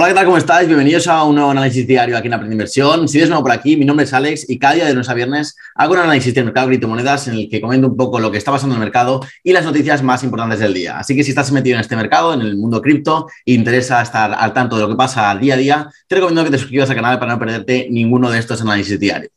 Hola, ¿qué tal? ¿Cómo estáis? Bienvenidos a un nuevo análisis diario aquí en Aprende Inversión. Si eres nuevo por aquí, mi nombre es Alex y cada día de lunes a viernes hago un análisis del mercado de criptomonedas en el que comento un poco lo que está pasando en el mercado y las noticias más importantes del día. Así que si estás metido en este mercado, en el mundo cripto, e interesa estar al tanto de lo que pasa día a día, te recomiendo que te suscribas al canal para no perderte ninguno de estos análisis diarios.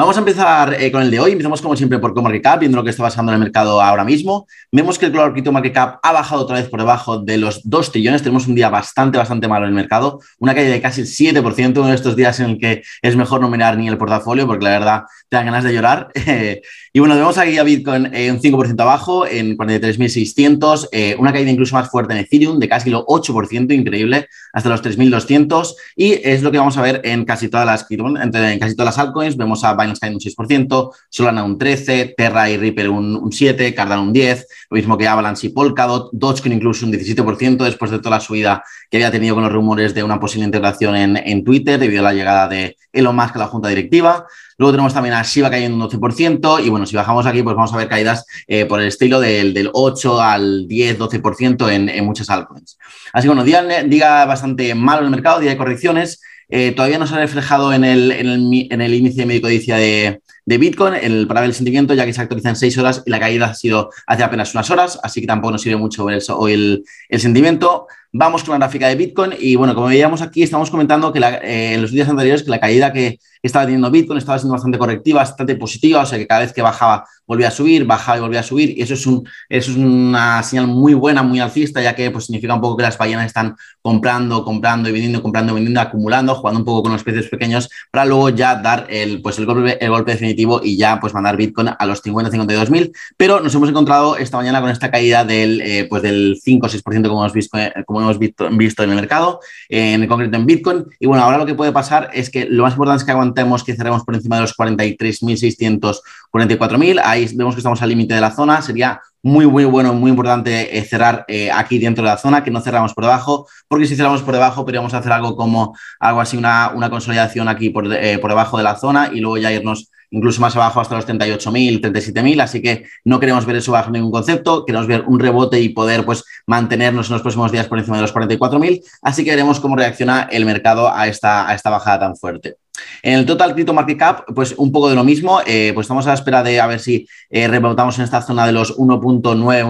Vamos a empezar eh, con el de hoy. Empezamos como siempre por CoMarket Cap, viendo lo que está pasando en el mercado ahora mismo. Vemos que el Global Crypto Market Cap ha bajado otra vez por debajo de los 2 trillones. Tenemos un día bastante, bastante malo en el mercado. Una caída de casi el 7%, uno de estos días en el que es mejor no mirar ni el portafolio, porque la verdad te dan ganas de llorar. y bueno, vemos aquí a Bitcoin eh, un 5% abajo, en 43.600. Eh, una caída incluso más fuerte en Ethereum, de casi lo 8%, increíble, hasta los 3.200. Y es lo que vamos a ver en casi todas las, en casi todas las altcoins. Vemos a Binance Binance un 6%, Solana un 13%, Terra y Ripple un, un 7%, Cardano un 10%, lo mismo que Avalanche y Polkadot, Dogecoin incluso un 17% después de toda la subida que había tenido con los rumores de una posible integración en, en Twitter debido a la llegada de Elon Musk a la junta directiva. Luego tenemos también a Shiba cayendo un 12%. Y bueno, si bajamos aquí, pues vamos a ver caídas eh, por el estilo del, del, 8 al 10, 12% en, en muchas altcoins. Así que bueno, día, día bastante malo el mercado, día de correcciones. Eh, todavía no se ha reflejado en el, en el, el índice de médico-codicia de, de Bitcoin, el, para ver el sentimiento, ya que se actualiza en 6 horas y la caída ha sido hace apenas unas horas, así que tampoco nos sirve mucho ver eso, hoy el, el sentimiento. Vamos con la gráfica de Bitcoin y bueno, como veíamos aquí, estamos comentando que eh, en los días anteriores que la caída que estaba teniendo Bitcoin estaba siendo bastante correctiva, bastante positiva, o sea que cada vez que bajaba volvía a subir, bajaba y volvía a subir y eso es, un, es una señal muy buena, muy alcista, ya que pues, significa un poco que las ballenas están comprando, comprando y vendiendo, comprando vendiendo, acumulando, jugando un poco con los precios pequeños para luego ya dar el, pues, el, golpe, el golpe definitivo y ya pues mandar Bitcoin a los 50, 52 mil, pero nos hemos encontrado esta mañana con esta caída del, eh, pues del 5 o 6% como hemos visto, como hemos visto, en el mercado, en concreto en Bitcoin. Y bueno, ahora lo que puede pasar es que lo más importante es que aguantemos que cerremos por encima de los 43.644.000. Ahí vemos que estamos al límite de la zona. Sería muy, muy bueno, muy importante eh, cerrar eh, aquí dentro de la zona, que no cerramos por debajo, porque si cerramos por debajo podríamos hacer algo como algo así, una, una consolidación aquí por, eh, por debajo de la zona y luego ya irnos incluso más abajo hasta los 38.000, 37.000, así que no queremos ver eso bajo ningún concepto, queremos ver un rebote y poder pues mantenernos en los próximos días por encima de los 44.000, así que veremos cómo reacciona el mercado a esta, a esta bajada tan fuerte. En el Total Crypto Market Cap, pues un poco de lo mismo, eh, pues estamos a la espera de a ver si eh, rebotamos en esta zona de los 1.9,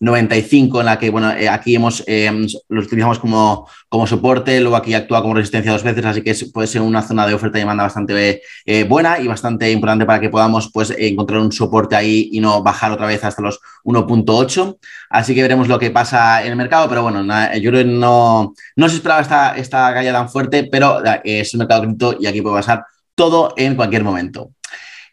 1.95, en la que, bueno, eh, aquí hemos, eh, lo utilizamos como, como soporte, luego aquí actúa como resistencia dos veces, así que puede ser una zona de oferta y demanda bastante buena y bastante importante para que podamos pues, encontrar un soporte ahí y no bajar otra vez hasta los 1.8. Así que veremos lo que pasa en el mercado, pero bueno, yo creo que no, no se esperaba esta, esta caída tan fuerte, pero es un mercado cripto y aquí puede pasar todo en cualquier momento.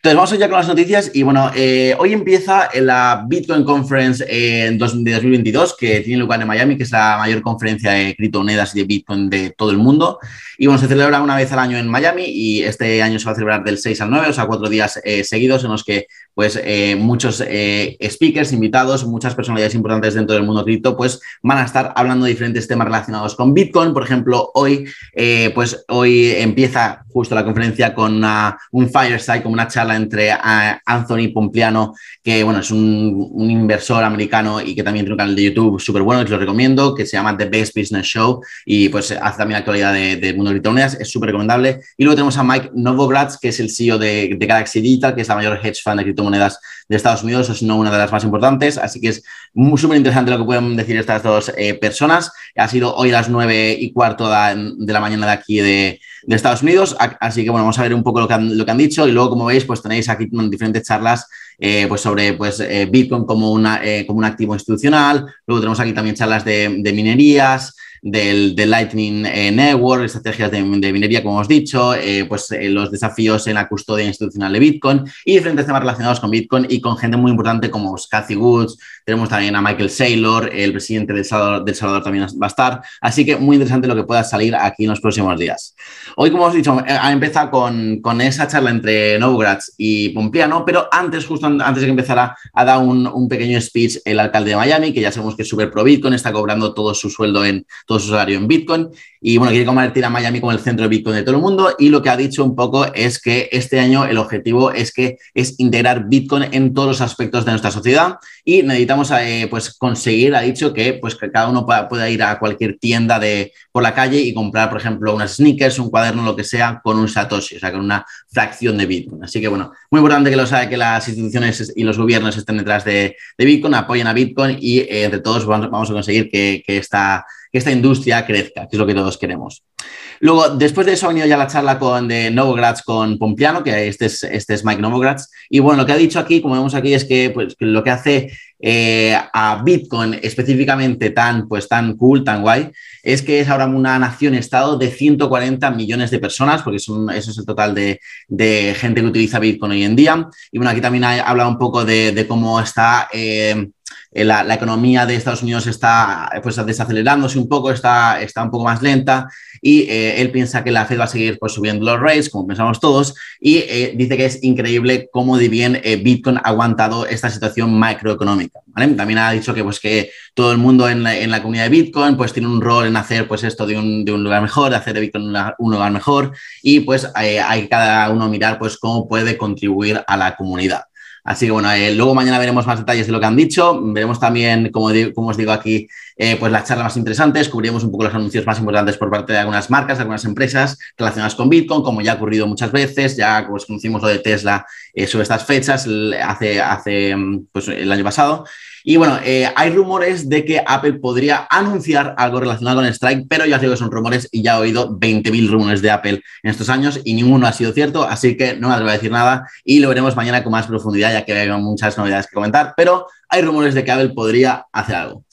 Entonces, vamos ya con las noticias y bueno, eh, hoy empieza la Bitcoin Conference en dos, de 2022 que tiene lugar en Miami, que es la mayor conferencia de criptomonedas y de Bitcoin de todo el mundo. Y bueno, se celebra una vez al año en Miami y este año se va a celebrar del 6 al 9, o sea, cuatro días eh, seguidos en los que pues eh, muchos eh, speakers, invitados, muchas personalidades importantes dentro del mundo cripto, pues van a estar hablando de diferentes temas relacionados con Bitcoin. Por ejemplo, hoy, eh, pues hoy empieza justo la conferencia con una, un fireside, como una charla entre Anthony Pompliano, que bueno, es un, un, inversor americano y que también tiene un canal de YouTube súper bueno, que os lo recomiendo, que se llama The Best Business Show y pues hace también actualidad del de mundo de criptomonedas, es súper recomendable. Y luego tenemos a Mike Novogratz, que es el CEO de, de Galaxy Digital, que es la mayor hedge fund de criptomonedas monedas de Estados Unidos, no una de las más importantes. Así que es súper interesante lo que pueden decir estas dos eh, personas. Ha sido hoy las nueve y cuarto de la mañana de aquí de, de, Estados Unidos. Así que bueno, vamos a ver un poco lo que han, lo que han dicho y luego, como veis, pues tenéis aquí diferentes charlas eh, pues sobre pues, eh, Bitcoin como, una, eh, como un activo institucional. Luego tenemos aquí también charlas de minerías del, del Lightning eh, Network, estrategias de, minería, como hemos dicho, eh, pues eh, los desafíos en la custodia institucional de Bitcoin y diferentes temas relacionados con Bitcoin y con gente muy importante como Cathy Woods, tenemos también a Michael Saylor, el presidente del Salvador, del Salvador también va a estar, así que muy interesante lo que pueda salir aquí en los próximos días. Hoy, como hemos dicho, ha empezado con, con esa charla entre Novogratz y Pompliano, pero antes, justo antes de que empezara, ha dado un, un pequeño speech el alcalde de Miami, que ya sabemos que es súper pro Bitcoin, está cobrando todo su sueldo en todo todo en Bitcoin y bueno, quiere convertir a Miami como el centro de Bitcoin de todo el mundo y lo que ha dicho un poco es que este año el objetivo es que es integrar Bitcoin en todos los aspectos de nuestra sociedad y necesitamos eh, pues conseguir, ha dicho que pues que cada uno pueda, ir a cualquier tienda de por la calle y comprar, por ejemplo, unas sneakers, un cuaderno, lo que sea, con un Satoshi, o sea, con una fracción de Bitcoin. Así que bueno, muy importante que lo sabe que las instituciones y los gobiernos estén detrás de, Bitcoin, apoyen a Bitcoin y eh, entre todos vamos, a conseguir que, que esta que esta industria crezca, que es lo que todos queremos. Luego, después de eso ha venido ya la charla con, de Novograds con Pompiano, que este es, este es Mike Novograds. Y bueno, lo que ha dicho aquí, como vemos aquí, es que, pues, lo que hace eh, a Bitcoin específicamente tan, pues, tan cool, tan guay, es que es ahora una nación-estado de 140 millones de personas, porque son, eso es el total de, gente que utiliza Bitcoin hoy en día. Y bueno, aquí también ha hablado un poco de, cómo está... Eh, eh, la, economía de Estados Unidos está pues, desacelerándose un poco, está, está un poco más lenta y eh, él piensa que la Fed va a seguir pues, subiendo los rates, como pensamos todos, y eh, dice que es increíble cómo de bien Bitcoin ha aguantado esta situación macroeconómica. También ha dicho que, pues, que todo el mundo en la, comunidad de Bitcoin pues, tiene un rol en hacer pues, esto de un, lugar mejor, de hacer de Bitcoin un lugar, mejor y pues hay cada uno mirar pues, cómo puede contribuir a la comunidad. Así que bueno, eh, luego mañana veremos más detalles de lo que han dicho. Veremos también, como, os digo aquí, eh, pues las charlas más interesantes. Cubriremos un poco los anuncios más importantes por parte de algunas marcas, algunas empresas relacionadas con Bitcoin, como ya ha ocurrido muchas veces. Ya pues, conocimos lo de Tesla eh, sobre estas fechas hace, hace pues, el año pasado. Y bueno, hay rumores de que Apple podría anunciar algo relacionado con Strike, pero ya os digo que son rumores y ya he oído 20.000 rumores de Apple en estos años y ninguno ha sido cierto, así que no me atrevo a decir nada y lo veremos mañana con más profundidad, ya que hay muchas novedades que comentar, pero hay rumores de que Apple podría hacer algo.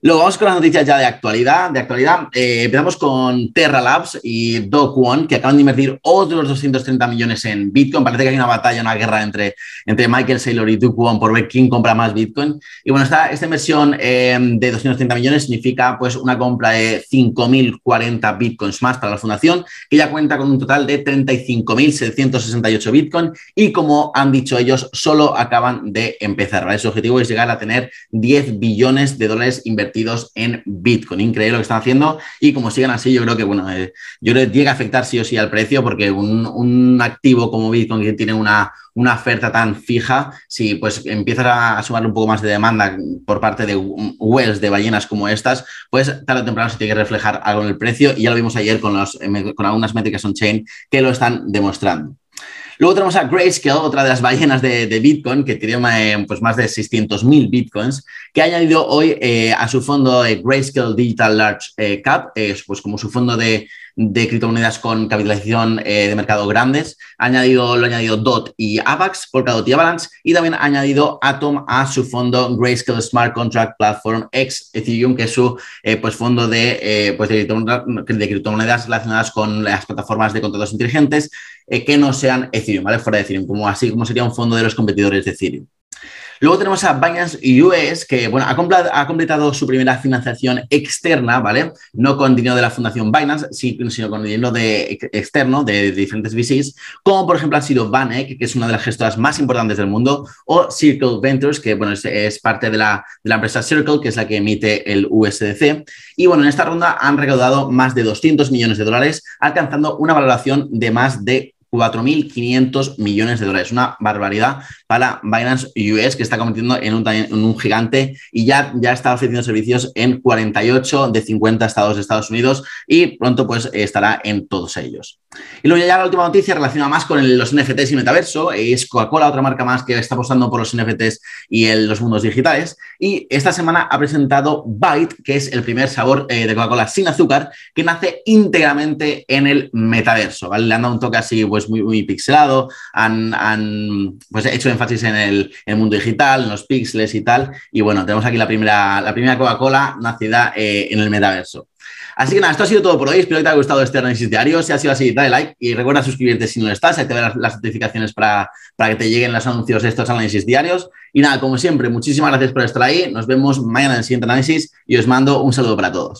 Luego vamos con las noticias ya de actualidad. De actualidad eh, empezamos con Terra Labs y Do Kwon, que acaban de invertir otros 230 millones en Bitcoin. Parece que hay una batalla, una guerra entre, entre Michael Saylor y Do Kwon por ver quién compra más Bitcoin. Y bueno, esta, esta inversión eh, de 230 millones significa pues una compra de 5.040 Bitcoins más para la fundación, que ya cuenta con un total de 35.768 Bitcoin y como han dicho ellos, solo acaban de empezar. Su objetivo es llegar a tener 10 billones de dólares invertidos en Bitcoin. Increíble lo que están haciendo y como sigan así, yo creo que, bueno, eh, yo creo que llega a afectar sí o sí al precio porque un, activo como Bitcoin que tiene una, una oferta tan fija, si pues empiezas a, sumar un poco más de demanda por parte de wells de ballenas como estas, pues tarde o temprano se tiene que reflejar algo en el precio y ya lo vimos ayer con, los, con algunas métricas on-chain que lo están demostrando. Luego tenemos a Grayscale, otra de las ballenas de, Bitcoin, que tiene eh, pues más de 600.000 Bitcoins, que ha añadido hoy eh, a su fondo eh, Grayscale Digital Large Cap, pues como su fondo de, de criptomonedas con capitalización de mercado grandes. Ha añadido, lo ha añadido DOT y AVAX, Polkadot y Avalanche, y también ha añadido Atom a su fondo Grayscale Smart Contract Platform X Ethereum, que es su pues fondo de, pues de, criptomonedas relacionadas con las plataformas de contratos inteligentes eh, que no sean Ethereum, ¿vale? Fuera de Ethereum, como así como sería un fondo de los competidores de Ethereum. Luego tenemos a Binance US, que bueno, ha, completado su primera financiación externa, ¿vale? No con dinero de la fundación Binance, sino con dinero de, externo de, diferentes VCs, como por ejemplo ha sido Vanek, que es una de las gestoras más importantes del mundo, o Circle Ventures, que bueno, es, parte de la, de la, empresa Circle, que es la que emite el USDC. Y bueno, en esta ronda han recaudado más de 200 millones de dólares, alcanzando una valoración de más de 4.500 millones de dólares. Una barbaridad para Binance US, que está convirtiendo en un, en un, gigante y ya, ya está ofreciendo servicios en 48 de 50 estados de Estados Unidos y pronto pues estará en todos ellos. Y luego ya la última noticia relaciona más con los NFTs y metaverso. Es Coca-Cola, otra marca más que está apostando por los NFTs y los mundos digitales. Y esta semana ha presentado Byte, que es el primer sabor eh, de Coca-Cola sin azúcar, que nace íntegramente en el metaverso. ¿vale? Le han dado un toque así pues, muy, muy pixelado, han, han pues, hecho énfasis en el, mundo digital, en los píxeles y tal. Y bueno, tenemos aquí la primera, la primera Coca-Cola nacida eh, en el metaverso. Así que nada, esto ha sido todo por hoy. Espero que te haya gustado este análisis diario. Si ha sido así, dale like y recuerda suscribirte si no lo estás. Activar las, las notificaciones para, para que te lleguen los anuncios de estos análisis diarios. Y nada, como siempre, muchísimas gracias por estar ahí. Nos vemos mañana en el siguiente análisis y os mando un saludo para todos.